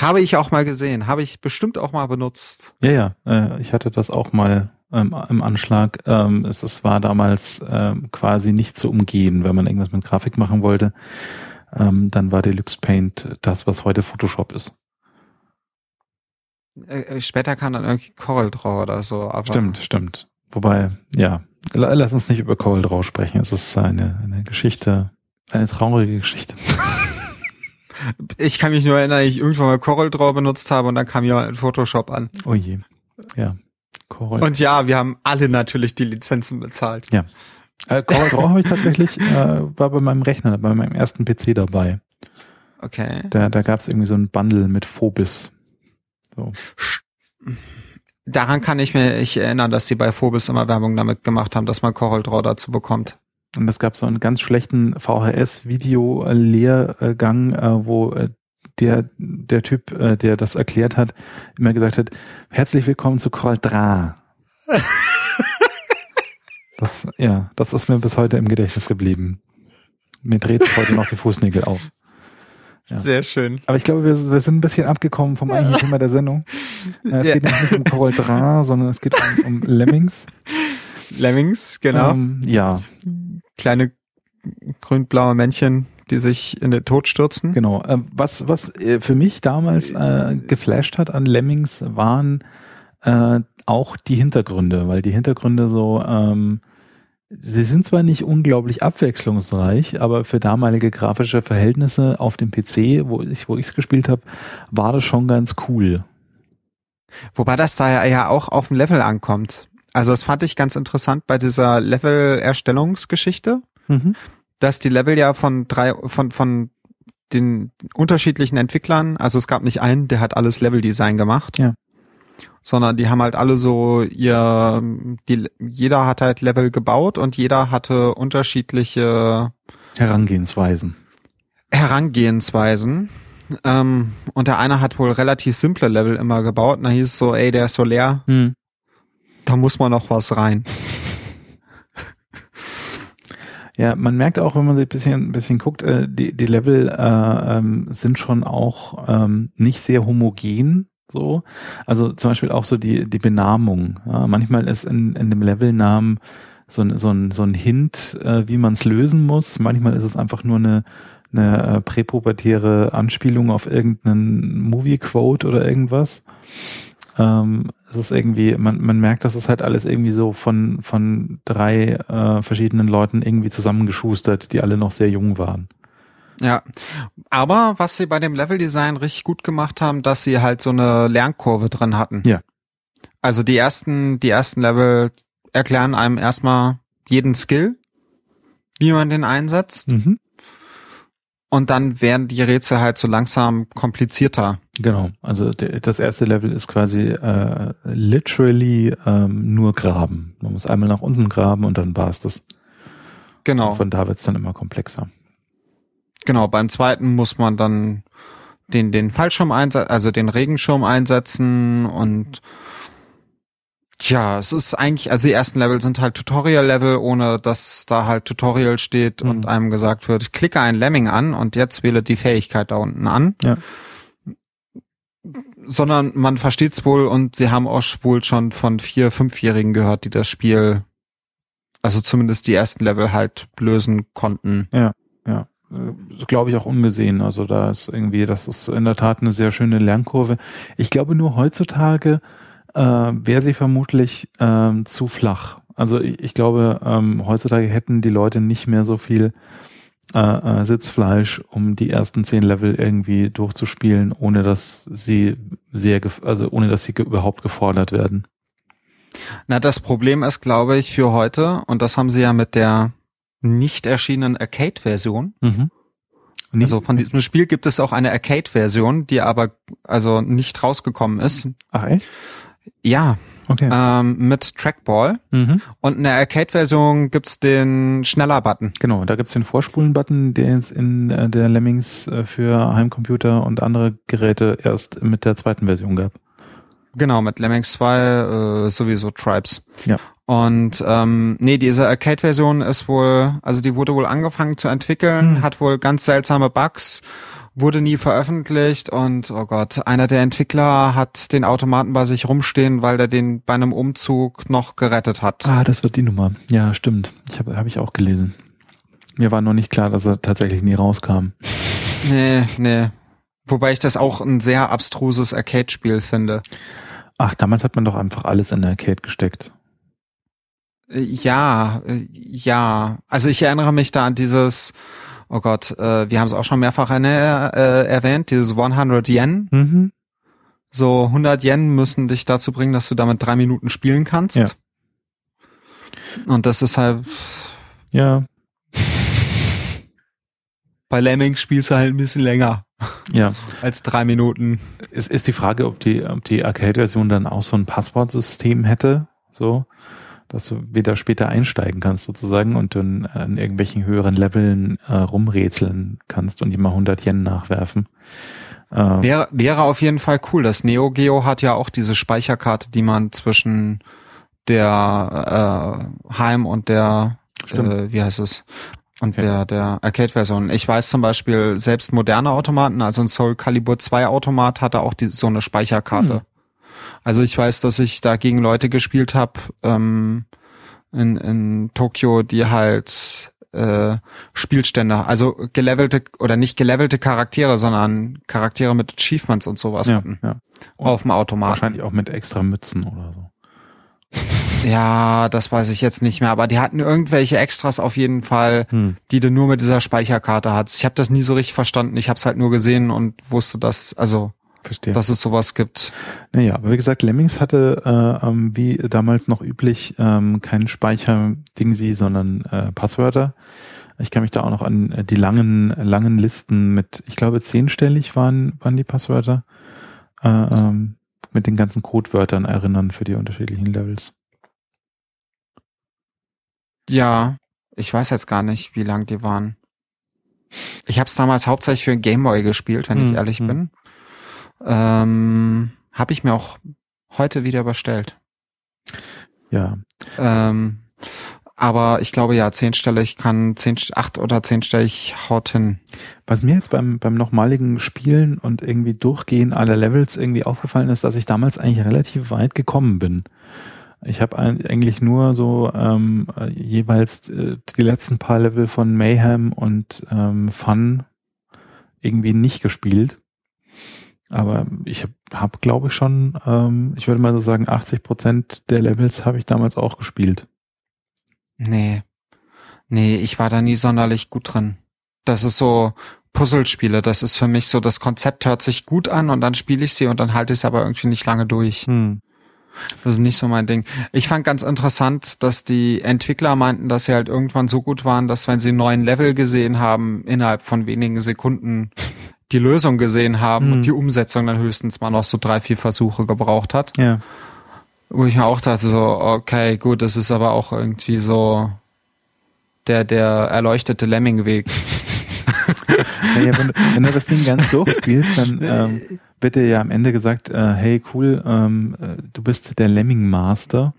Habe ich auch mal gesehen, habe ich bestimmt auch mal benutzt. Ja, ja, äh, ich hatte das auch mal ähm, im Anschlag. Ähm, es, es war damals ähm, quasi nicht zu umgehen, wenn man irgendwas mit Grafik machen wollte. Ähm, dann war Deluxe Paint das, was heute Photoshop ist. Äh, äh, später kam dann irgendwie Corel Draw oder so. Aber stimmt, stimmt. Wobei, ja, lass uns nicht über Corel Draw sprechen. Es ist eine, eine Geschichte, eine traurige Geschichte. *laughs* Ich kann mich nur erinnern, ich irgendwann mal Corel Draw benutzt habe und dann kam jemand in Photoshop an. Oh je. Ja. Corel. Und ja, wir haben alle natürlich die Lizenzen bezahlt. Ja. Äh, Corel Draw habe ich tatsächlich, *laughs* äh, war bei meinem Rechner, bei meinem ersten PC dabei. Okay. Da, da gab es irgendwie so ein Bundle mit Phobis. So. Daran kann ich mich erinnern, dass sie bei Phobis immer Werbung damit gemacht haben, dass man Corel Draw dazu bekommt. Und es gab so einen ganz schlechten VHS-Video-Lehrgang, äh, wo äh, der, der Typ, äh, der das erklärt hat, immer gesagt hat, herzlich willkommen zu Corel Draw. *laughs* das, ja, das ist mir bis heute im Gedächtnis geblieben. Mir dreht heute noch die Fußnägel auf. Ja. Sehr schön. Aber ich glaube, wir, wir sind ein bisschen abgekommen vom eigentlichen Thema der Sendung. *laughs* Äh, es ja. geht nicht um Corel Dra, sondern es geht um, um Lemmings. Lemmings, genau. Ähm, ja. Kleine grün-blaue Männchen, die sich in den Tod stürzen. Genau. Ähm, was, was äh, für mich damals äh, geflasht hat an Lemmings waren äh, auch die Hintergründe, weil die Hintergründe so ähm, Sie sind zwar nicht unglaublich abwechslungsreich, aber für damalige grafische Verhältnisse auf dem PC, wo ich wo ich's gespielt habe, war das schon ganz cool. Wobei das da ja auch auf dem Level ankommt. Also das fand ich ganz interessant bei dieser Level-Erstellungsgeschichte, mhm. dass die Level ja von drei von von den unterschiedlichen Entwicklern, also es gab nicht einen, der hat alles Level-Design gemacht. Ja sondern die haben halt alle so ihr, die, jeder hat halt Level gebaut und jeder hatte unterschiedliche Herangehensweisen. Herangehensweisen. Ähm, und der eine hat wohl relativ simple Level immer gebaut. Und da hieß es so, ey, der ist so leer. Hm. Da muss man noch was rein. Ja, man merkt auch, wenn man sich ein bisschen, ein bisschen guckt, äh, die, die Level äh, ähm, sind schon auch ähm, nicht sehr homogen so. Also zum Beispiel auch so die, die Benamung. Ja, manchmal ist in, in dem Levelnamen so ein, so ein, so ein Hint, äh, wie man es lösen muss. Manchmal ist es einfach nur eine, eine äh, präpubertäre Anspielung auf irgendeinen Movie-Quote oder irgendwas. Ähm, es ist irgendwie, man, man merkt, dass es halt alles irgendwie so von, von drei äh, verschiedenen Leuten irgendwie zusammengeschustert, die alle noch sehr jung waren. Ja, aber was sie bei dem Leveldesign richtig gut gemacht haben, dass sie halt so eine Lernkurve drin hatten. Ja. Also die ersten, die ersten Level erklären einem erstmal jeden Skill, wie man den einsetzt. Mhm. Und dann werden die Rätsel halt so langsam komplizierter. Genau. Also das erste Level ist quasi äh, literally ähm, nur graben. Man muss einmal nach unten graben und dann war es das. Genau. Und von da wird's dann immer komplexer. Genau, beim zweiten muss man dann den, den Fallschirm einsetzen, also den Regenschirm einsetzen und Ja, es ist eigentlich, also die ersten Level sind halt Tutorial-Level, ohne dass da halt Tutorial steht mhm. und einem gesagt wird, klicke ein Lemming an und jetzt wähle die Fähigkeit da unten an. Ja. Sondern man versteht es wohl und sie haben auch wohl schon von vier, fünfjährigen gehört, die das Spiel, also zumindest die ersten Level halt lösen konnten. Ja glaube ich auch ungesehen. Also da ist irgendwie, das ist in der Tat eine sehr schöne Lernkurve. Ich glaube nur heutzutage äh, wäre sie vermutlich ähm, zu flach. Also ich, ich glaube, ähm, heutzutage hätten die Leute nicht mehr so viel äh, äh, Sitzfleisch, um die ersten zehn Level irgendwie durchzuspielen, ohne dass sie sehr, also ohne dass sie ge überhaupt gefordert werden. Na, das Problem ist, glaube ich, für heute, und das haben sie ja mit der nicht erschienenen Arcade-Version. Mhm. Also von diesem Spiel gibt es auch eine Arcade-Version, die aber also nicht rausgekommen ist. Ach echt? Ja. Okay. Ähm, mit Trackball. Mhm. Und in der Arcade-Version gibt's den Schneller-Button. Genau, da gibt's den Vorspulen-Button, den es in äh, der Lemmings äh, für Heimcomputer und andere Geräte erst mit der zweiten Version gab. Genau, mit Lemmings 2 äh, sowieso Tribes. Ja. Und ähm, nee, diese Arcade-Version ist wohl, also die wurde wohl angefangen zu entwickeln, hm. hat wohl ganz seltsame Bugs wurde nie veröffentlicht und oh Gott, einer der Entwickler hat den Automaten bei sich rumstehen, weil der den bei einem Umzug noch gerettet hat. Ah, das wird die Nummer. Ja, stimmt. Ich habe hab ich auch gelesen. Mir war noch nicht klar, dass er tatsächlich nie rauskam. Nee, nee. Wobei ich das auch ein sehr abstruses Arcade-Spiel finde. Ach, damals hat man doch einfach alles in der Arcade gesteckt. Äh, ja, äh, ja. Also ich erinnere mich da an dieses, oh Gott, äh, wir haben es auch schon mehrfach eine, äh, erwähnt, dieses 100 Yen. Mhm. So 100 Yen müssen dich dazu bringen, dass du damit drei Minuten spielen kannst. Ja. Und das ist halt. Ja. Bei Lemming spielst du halt ein bisschen länger. Ja. Als drei Minuten. Es ist die Frage, ob die, ob die Arcade-Version dann auch so ein Passwortsystem hätte. So dass du wieder später einsteigen kannst sozusagen und dann an irgendwelchen höheren Leveln äh, rumrätseln kannst und immer 100 Yen nachwerfen. Äh, wäre, wäre auf jeden Fall cool. Das Neo Geo hat ja auch diese Speicherkarte, die man zwischen der äh, Heim und der, äh, wie heißt es, und okay. der, der Arcade-Version. Ich weiß zum Beispiel, selbst moderne Automaten, also ein Soul Calibur 2 Automat hatte auch die, so eine Speicherkarte. Hm. Also ich weiß, dass ich da gegen Leute gespielt habe ähm, in, in Tokio, die halt äh, Spielstände, also gelevelte oder nicht gelevelte Charaktere, sondern Charaktere mit Achievements und sowas ja, hatten. Ja. auf dem Automat. Wahrscheinlich auch mit extra Mützen oder so. *laughs* Ja, das weiß ich jetzt nicht mehr, aber die hatten irgendwelche Extras auf jeden Fall, hm. die du nur mit dieser Speicherkarte hattest. Ich habe das nie so richtig verstanden. Ich habe es halt nur gesehen und wusste, dass also Verstehe. dass es sowas gibt. Naja, aber wie gesagt, Lemmings hatte äh, ähm, wie damals noch üblich ähm, keinen Speicher-Dingsi, sondern äh, Passwörter. Ich kann mich da auch noch an äh, die langen, langen Listen mit, ich glaube, zehnstellig waren, waren die Passwörter, äh, ähm, mit den ganzen Codewörtern erinnern für die unterschiedlichen Levels. Ja, ich weiß jetzt gar nicht, wie lang die waren. Ich habe es damals hauptsächlich für Gameboy gespielt, wenn hm, ich ehrlich hm. bin. Ähm, Habe ich mir auch heute wieder bestellt. Ja. Ähm, aber ich glaube ja, zehnstellig kann zehn, acht oder zehnstellig haut hin. Was mir jetzt beim, beim nochmaligen Spielen und irgendwie Durchgehen aller Levels irgendwie aufgefallen ist, dass ich damals eigentlich relativ weit gekommen bin. Ich habe eigentlich nur so ähm, jeweils äh, die letzten paar Level von Mayhem und ähm, Fun irgendwie nicht gespielt. Aber ich habe, hab, glaube ich, schon, ähm, ich würde mal so sagen, 80 Prozent der Levels habe ich damals auch gespielt. Nee. Nee, ich war da nie sonderlich gut drin. Das ist so Puzzlespiele. Das ist für mich so, das Konzept hört sich gut an und dann spiele ich sie und dann halte ich es aber irgendwie nicht lange durch. Hm. Das ist nicht so mein Ding. Ich fand ganz interessant, dass die Entwickler meinten, dass sie halt irgendwann so gut waren, dass wenn sie einen neuen Level gesehen haben, innerhalb von wenigen Sekunden die Lösung gesehen haben mhm. und die Umsetzung dann höchstens mal noch so drei, vier Versuche gebraucht hat. Ja. Wo ich mir auch dachte, so, okay, gut, das ist aber auch irgendwie so der, der erleuchtete Lemmingweg. *laughs* naja, wenn, wenn du das Ding ganz durchspielst, dann *laughs* ähm, wird dir ja am Ende gesagt, äh, hey cool, ähm, äh, du bist der Lemming Master.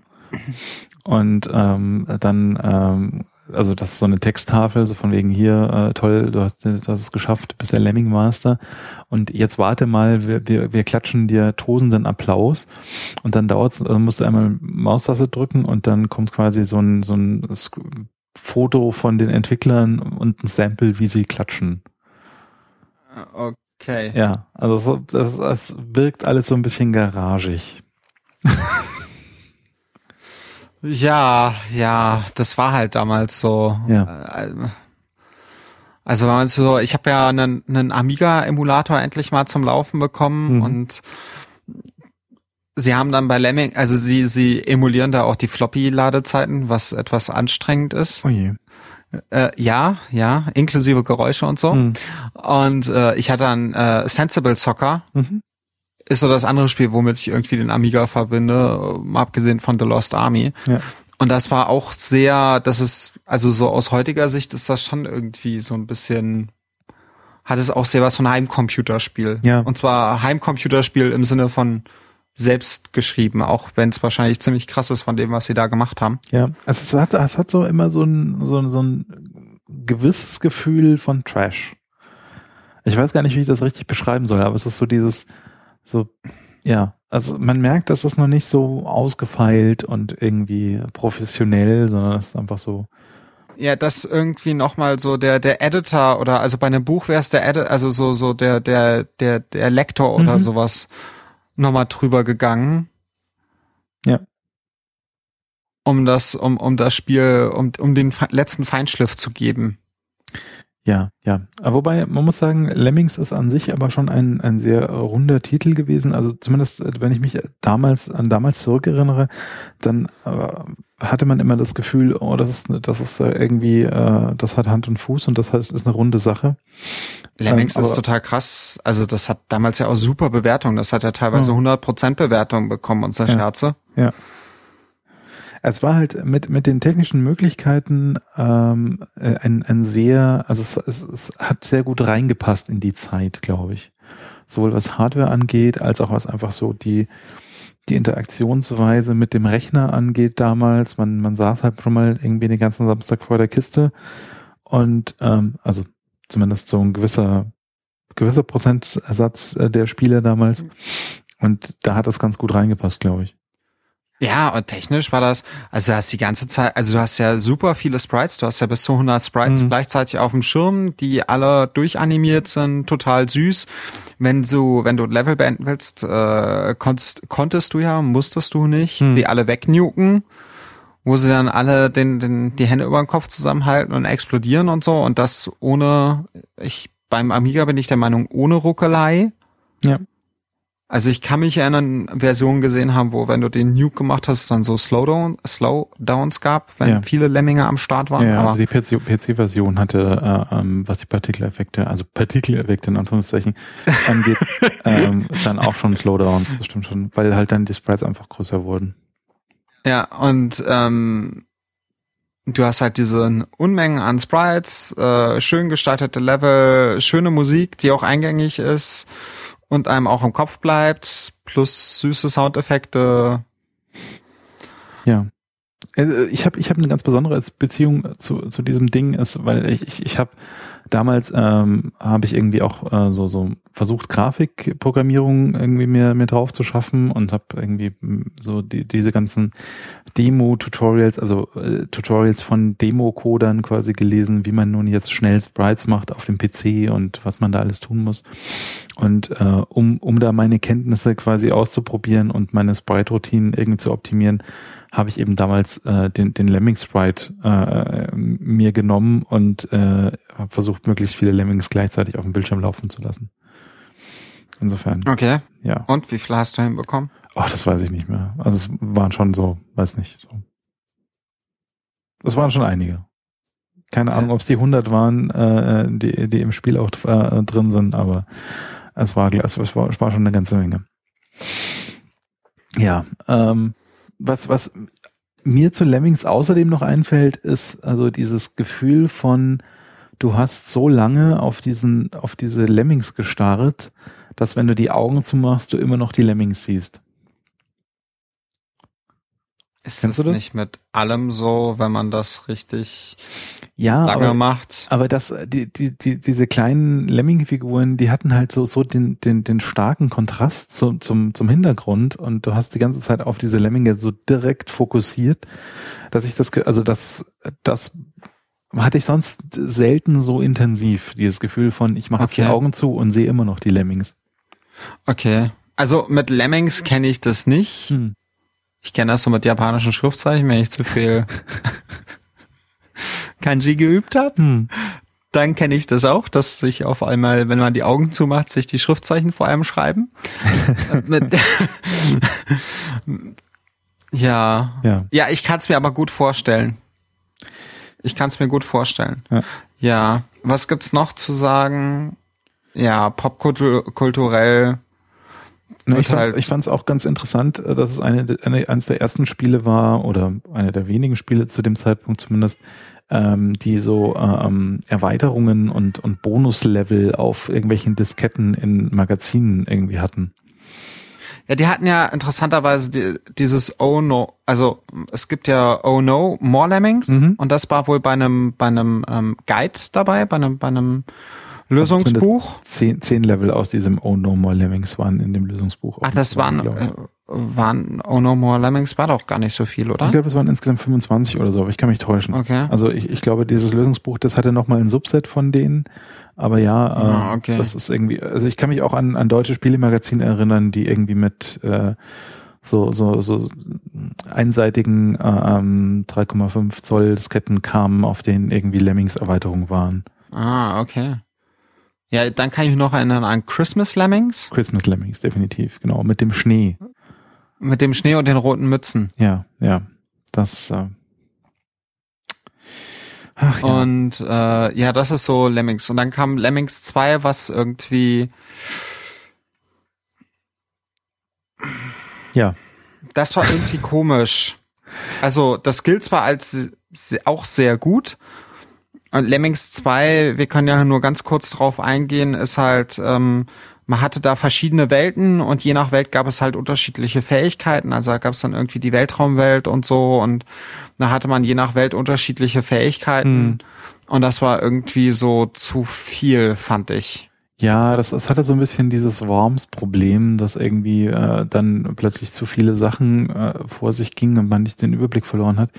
Und ähm, dann, ähm, also das ist so eine Texttafel, so von wegen hier, äh, toll, du hast, du hast es geschafft, bist der Lemming Master. Und jetzt warte mal, wir, wir, wir klatschen dir tosenden Applaus. Und dann dauert's, also musst du einmal Maustaste drücken und dann kommt quasi so ein, so ein Foto von den Entwicklern und ein Sample, wie sie klatschen. Okay. Ja, also das, das wirkt alles so ein bisschen garagig. *laughs* ja, ja, das war halt damals so. Ja. Äh, also wenn man so, ich habe ja einen, einen Amiga-Emulator endlich mal zum Laufen bekommen mhm. und sie haben dann bei Lemming, also sie, sie emulieren da auch die Floppy-Ladezeiten, was etwas anstrengend ist. Oh je. Äh, ja, ja, inklusive Geräusche und so. Mhm. Und äh, ich hatte dann äh, Sensible Soccer. Mhm. Ist so das andere Spiel, womit ich irgendwie den Amiga verbinde, äh, abgesehen von The Lost Army. Ja. Und das war auch sehr, das ist, also so aus heutiger Sicht ist das schon irgendwie so ein bisschen, hat es auch sehr was von Heimcomputerspiel. Ja. Und zwar Heimcomputerspiel im Sinne von selbst geschrieben, auch wenn es wahrscheinlich ziemlich krass ist von dem, was sie da gemacht haben. Ja, also es hat, es hat so immer so ein, so, ein, so ein gewisses Gefühl von Trash. Ich weiß gar nicht, wie ich das richtig beschreiben soll, aber es ist so dieses, so, ja, also man merkt, dass es noch nicht so ausgefeilt und irgendwie professionell, sondern es ist einfach so. Ja, das irgendwie nochmal so der, der Editor oder also bei einem Buch wäre es der Editor, also so, so der, der, der, der Lektor oder mhm. sowas nochmal drüber gegangen. Ja. Um das, um, um das Spiel, um, um den letzten Feinschliff zu geben. Ja, ja. Wobei, man muss sagen, Lemmings ist an sich aber schon ein, ein sehr runder Titel gewesen. Also zumindest, wenn ich mich damals an damals zurückerinnere, dann äh, hatte man immer das Gefühl, oh, das ist, das ist irgendwie, äh, das hat Hand und Fuß und das ist eine runde Sache. Lemmings ähm, ist total krass. Also das hat damals ja auch super Bewertung. Das hat ja teilweise mhm. 100% Bewertung bekommen, unser ja, Scherze. Ja. Es war halt mit, mit den technischen Möglichkeiten ähm, äh, ein, ein sehr, also es, es, es hat sehr gut reingepasst in die Zeit, glaube ich. Sowohl was Hardware angeht, als auch was einfach so die, die Interaktionsweise mit dem Rechner angeht damals. Man, man saß halt schon mal irgendwie den ganzen Samstag vor der Kiste und ähm, also zumindest so ein gewisser gewisser Prozentsatz äh, der Spiele damals. Und da hat das ganz gut reingepasst, glaube ich. Ja, und technisch war das, also du hast die ganze Zeit, also du hast ja super viele Sprites, du hast ja bis zu 100 Sprites mhm. gleichzeitig auf dem Schirm, die alle durchanimiert sind, total süß. Wenn du, wenn du Level beenden willst, äh, konntest, konntest du ja, musstest du nicht, mhm. die alle wegnuken, wo sie dann alle den, den, die Hände über den Kopf zusammenhalten und explodieren und so und das ohne, ich, beim Amiga bin ich der Meinung, ohne Ruckelei. Ja. Also ich kann mich erinnern, Versionen gesehen haben, wo wenn du den Nuke gemacht hast, dann so Slowdown, Slowdowns gab, wenn ja. viele Lemminge am Start waren. Ja, also die PC-Version hatte, äh, ähm, was die Partikeleffekte, also Partikeleffekte in Anführungszeichen *laughs* angeht, ähm, dann auch schon Slowdowns, das stimmt schon, weil halt dann die Sprites einfach größer wurden. Ja, und ähm, du hast halt diese Unmengen an Sprites, äh, schön gestaltete Level, schöne Musik, die auch eingängig ist und einem auch im Kopf bleibt, plus süße Soundeffekte. Ja. Also, ich habe ich hab eine ganz besondere Beziehung zu, zu diesem Ding, ist, weil ich, ich, ich habe damals ähm, habe ich irgendwie auch äh, so so versucht Grafikprogrammierung irgendwie mir mir drauf zu schaffen und habe irgendwie hm, so die, diese ganzen Demo Tutorials also äh, Tutorials von Demo Codern quasi gelesen wie man nun jetzt schnell Sprites macht auf dem PC und was man da alles tun muss. Und äh, um um da meine Kenntnisse quasi auszuprobieren und meine Sprite Routinen irgendwie zu optimieren habe ich eben damals äh, den, den Lemming Sprite äh, mir genommen und äh, habe versucht, möglichst viele Lemmings gleichzeitig auf dem Bildschirm laufen zu lassen. Insofern. Okay. Ja. Und wie viel hast du hinbekommen? Ach, das weiß ich nicht mehr. Also es waren schon so, weiß nicht. So. Es waren schon einige. Keine Ahnung, ob es die 100 waren, äh, die, die im Spiel auch äh, drin sind, aber es war, es war, es war schon eine ganze Menge. Ja, ähm, was, was mir zu Lemmings außerdem noch einfällt, ist also dieses Gefühl von, du hast so lange auf diesen, auf diese Lemmings gestarrt, dass wenn du die Augen zumachst, du immer noch die Lemmings siehst. Ist Kennst das, das nicht mit allem so, wenn man das richtig ja, lange aber, macht? Aber das, die, die, die, diese kleinen Lemming-Figuren, die hatten halt so, so den, den, den starken Kontrast zum, zum, zum Hintergrund und du hast die ganze Zeit auf diese Lemminge so direkt fokussiert, dass ich das, also das, das hatte ich sonst selten so intensiv, dieses Gefühl von, ich mache okay. jetzt die Augen zu und sehe immer noch die Lemmings. Okay. Also mit Lemmings kenne ich das nicht. Hm. Ich kenne das so mit japanischen Schriftzeichen, wenn ich zu viel *laughs* Kanji geübt habe. Hm. Dann kenne ich das auch, dass sich auf einmal, wenn man die Augen zumacht, sich die Schriftzeichen vor allem schreiben. *laughs* ja. ja. Ja, ich kann es mir aber gut vorstellen. Ich kann es mir gut vorstellen. Ja. ja. Was gibt's noch zu sagen? Ja, popkulturell Ne, ich, halt fand es auch ganz interessant, äh, dass es eine, eine, eines der ersten Spiele war, oder eine der wenigen Spiele zu dem Zeitpunkt zumindest, ähm, die so ähm, Erweiterungen und, und Bonuslevel auf irgendwelchen Disketten in Magazinen irgendwie hatten. Ja, die hatten ja interessanterweise die, dieses Oh No, also es gibt ja Oh No More Lemmings mhm. und das war wohl bei einem bei einem ähm, Guide dabei, bei einem bei einem Lösungsbuch? Zehn, zehn Level aus diesem Oh No More Lemmings waren in dem Lösungsbuch. Ach, das waren, äh, waren Oh No More Lemmings war doch gar nicht so viel, oder? Ich glaube, es waren insgesamt 25 oder so, aber ich kann mich täuschen. Okay. Also ich, ich glaube, dieses Lösungsbuch, das hatte nochmal ein Subset von denen. Aber ja, äh, ah, okay. das ist irgendwie, also ich kann mich auch an, an deutsche Spielemagazine erinnern, die irgendwie mit äh, so, so, so einseitigen äh, 3,5 ähm, Zoll Disketten kamen, auf denen irgendwie Lemmings-Erweiterungen waren. Ah, okay. Ja, dann kann ich mich noch erinnern an Christmas Lemmings. Christmas Lemmings, definitiv, genau. Mit dem Schnee. Mit dem Schnee und den roten Mützen. Ja, ja. Das. Äh Ach, ja. Und äh, ja, das ist so Lemmings. Und dann kam Lemmings 2, was irgendwie. Ja. Das war irgendwie komisch. Also, das gilt zwar als auch sehr gut, Lemmings 2, wir können ja nur ganz kurz drauf eingehen, ist halt, ähm, man hatte da verschiedene Welten und je nach Welt gab es halt unterschiedliche Fähigkeiten. Also da gab es dann irgendwie die Weltraumwelt und so und da hatte man je nach Welt unterschiedliche Fähigkeiten. Mhm. Und das war irgendwie so zu viel, fand ich. Ja, das, das hatte so ein bisschen dieses Worms-Problem, dass irgendwie äh, dann plötzlich zu viele Sachen äh, vor sich gingen und man nicht den Überblick verloren hat.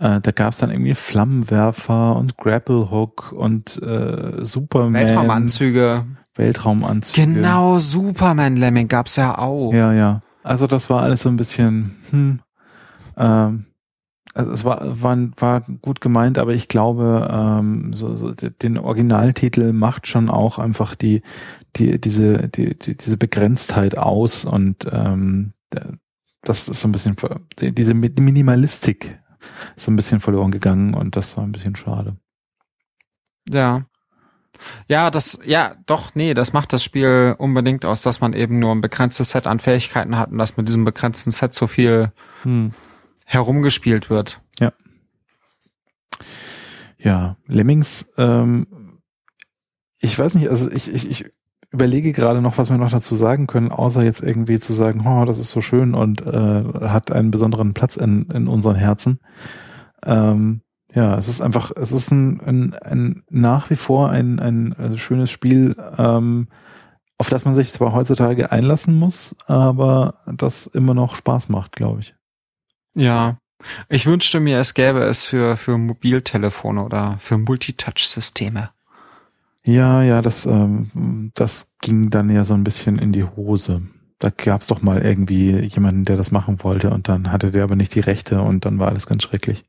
Äh, da gab es dann irgendwie Flammenwerfer und Grapple-Hook und äh, Superman. Weltraumanzüge. Weltraumanzüge. Genau, Superman-Lemming gab's ja auch. Ja, ja. Also das war alles so ein bisschen, hm, ähm, also es war, war, war gut gemeint, aber ich glaube, ähm, so, so den Originaltitel macht schon auch einfach die, die, diese, die, die, diese Begrenztheit aus und ähm, das ist so ein bisschen, diese Minimalistik ist so ein bisschen verloren gegangen und das war ein bisschen schade. Ja. Ja, das, ja, doch, nee, das macht das Spiel unbedingt aus, dass man eben nur ein begrenztes Set an Fähigkeiten hat und dass mit diesem begrenzten Set so viel hm herumgespielt wird. Ja. Ja, Lemmings, ähm, ich weiß nicht, also ich, ich, ich überlege gerade noch, was wir noch dazu sagen können, außer jetzt irgendwie zu sagen, oh, das ist so schön und äh, hat einen besonderen Platz in, in unseren Herzen. Ähm, ja, es ist einfach, es ist ein, ein, ein nach wie vor ein, ein schönes Spiel, ähm, auf das man sich zwar heutzutage einlassen muss, aber das immer noch Spaß macht, glaube ich. Ja. Ich wünschte mir, es gäbe es für, für Mobiltelefone oder für Multitouch-Systeme. Ja, ja, das, ähm, das ging dann ja so ein bisschen in die Hose. Da gab es doch mal irgendwie jemanden, der das machen wollte und dann hatte der aber nicht die Rechte und dann war alles ganz schrecklich.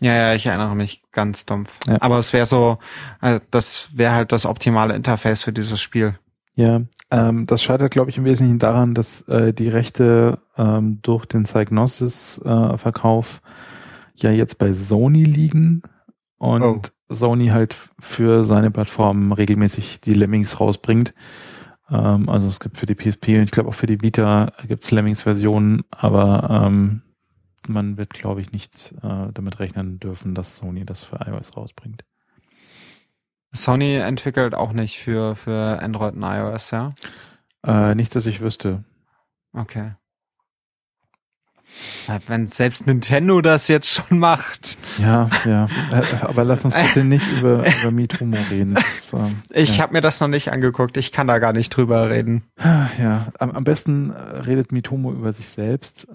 Ja, ja, ich erinnere mich ganz dumpf. Ja. Aber es wäre so, äh, das wäre halt das optimale Interface für dieses Spiel. Ja, ähm, das scheitert, glaube ich, im Wesentlichen daran, dass äh, die Rechte ähm, durch den Psygnosis-Verkauf äh, ja jetzt bei Sony liegen und oh. Sony halt für seine Plattform regelmäßig die Lemmings rausbringt. Ähm, also es gibt für die PSP und ich glaube auch für die Vita gibt's Lemmings-Versionen, aber ähm, man wird, glaube ich, nicht äh, damit rechnen dürfen, dass Sony das für iOS rausbringt. Sony entwickelt auch nicht für, für Android und iOS, ja? Äh, nicht, dass ich wüsste. Okay. Wenn selbst Nintendo das jetzt schon macht. Ja, ja. Äh, aber lass uns bitte nicht über, *laughs* über Mitomo reden. Das, ähm, ich ja. habe mir das noch nicht angeguckt. Ich kann da gar nicht drüber reden. Ja, am, am besten äh, redet Mitomo über sich selbst.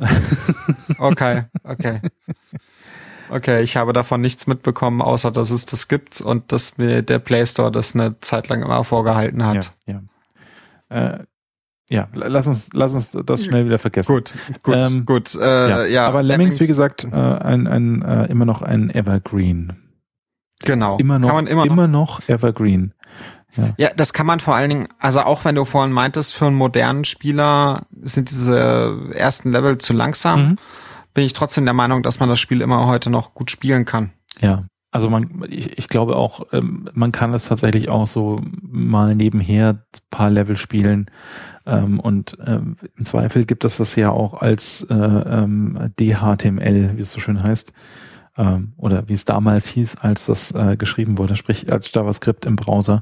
Okay, okay. *laughs* Okay, ich habe davon nichts mitbekommen, außer dass es das gibt und dass mir der Play Store das eine Zeit lang immer vorgehalten hat. Ja, ja. Äh, ja, lass uns, lass uns das schnell wieder vergessen. Gut, gut, ähm, gut. Äh, ja. ja. aber Lemmings, Lemmings wie gesagt, äh, ein, ein, äh, immer noch ein Evergreen. Genau. Immer noch, kann man immer, immer noch, noch Evergreen. Ja. ja, das kann man vor allen Dingen, also auch wenn du vorhin meintest, für einen modernen Spieler sind diese ersten Level zu langsam, mhm. Bin ich trotzdem der Meinung, dass man das Spiel immer heute noch gut spielen kann. Ja, also man, ich, ich glaube auch, ähm, man kann es tatsächlich auch so mal nebenher paar Level spielen. Ähm, und ähm, im Zweifel gibt es das ja auch als äh, DHTML, wie es so schön heißt. Oder wie es damals hieß, als das äh, geschrieben wurde, sprich als JavaScript im Browser.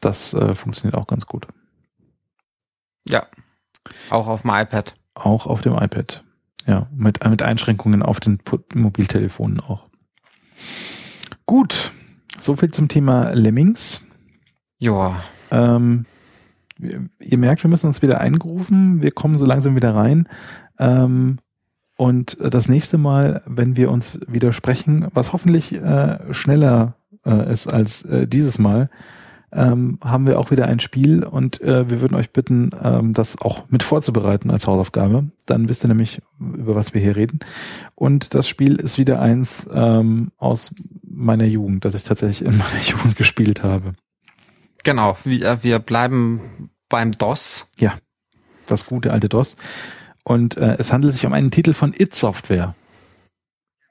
Das äh, funktioniert auch ganz gut. Ja. Auch auf dem iPad. Auch auf dem iPad. Ja, mit, mit Einschränkungen auf den Mobiltelefonen auch. Gut, so viel zum Thema Lemmings. Ja. Ähm, ihr merkt, wir müssen uns wieder eingerufen. Wir kommen so langsam wieder rein. Ähm, und das nächste Mal, wenn wir uns wieder sprechen, was hoffentlich äh, schneller äh, ist als äh, dieses Mal, ähm, haben wir auch wieder ein Spiel und äh, wir würden euch bitten, ähm, das auch mit vorzubereiten als Hausaufgabe. Dann wisst ihr nämlich, über was wir hier reden. Und das Spiel ist wieder eins ähm, aus meiner Jugend, das ich tatsächlich in *laughs* meiner Jugend gespielt habe. Genau, wir, wir bleiben beim DOS. Ja, das gute alte DOS. Und äh, es handelt sich um einen Titel von It Software.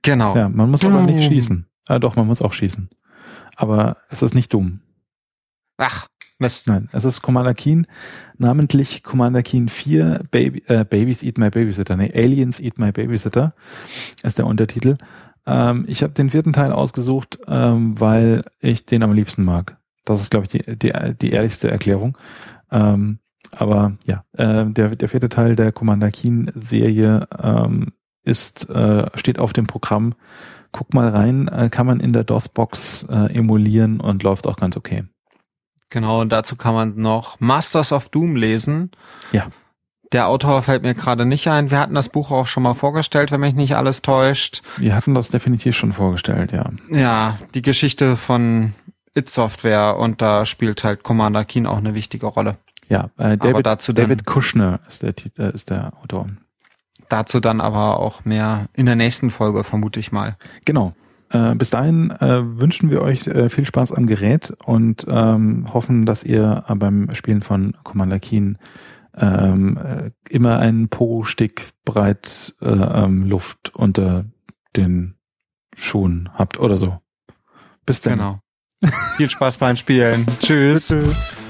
Genau. Ja, man muss aber nicht schießen. Ah, doch, man muss auch schießen. Aber es ist nicht dumm. Ach, Mist. Nein, es ist Commander Keen, namentlich Commander Keen 4, Baby, äh, Babies Eat My Babysitter, nee, Aliens Eat My Babysitter ist der Untertitel. Ähm, ich habe den vierten Teil ausgesucht, ähm, weil ich den am liebsten mag. Das ist, glaube ich, die, die, die ehrlichste Erklärung. Ähm, aber ja, äh, der, der vierte Teil der Commander Keen Serie ähm, ist, äh, steht auf dem Programm. Guck mal rein, äh, kann man in der DOS-Box äh, emulieren und läuft auch ganz okay. Genau, und dazu kann man noch Masters of Doom lesen. Ja. Der Autor fällt mir gerade nicht ein. Wir hatten das Buch auch schon mal vorgestellt, wenn mich nicht alles täuscht. Wir hatten das definitiv schon vorgestellt, ja. Ja, die Geschichte von It Software und da spielt halt Commander Keen auch eine wichtige Rolle. Ja, äh, David, David Kushner ist der, äh, ist der Autor. Dazu dann aber auch mehr in der nächsten Folge, vermute ich mal. Genau. Äh, bis dahin äh, wünschen wir euch äh, viel Spaß am Gerät und ähm, hoffen, dass ihr äh, beim Spielen von Commander Keen ähm, äh, immer einen Po-Stick breit äh, ähm, Luft unter den Schuhen habt oder so. Bis dann. Genau. viel Spaß beim Spielen. Tschüss. Tschüss.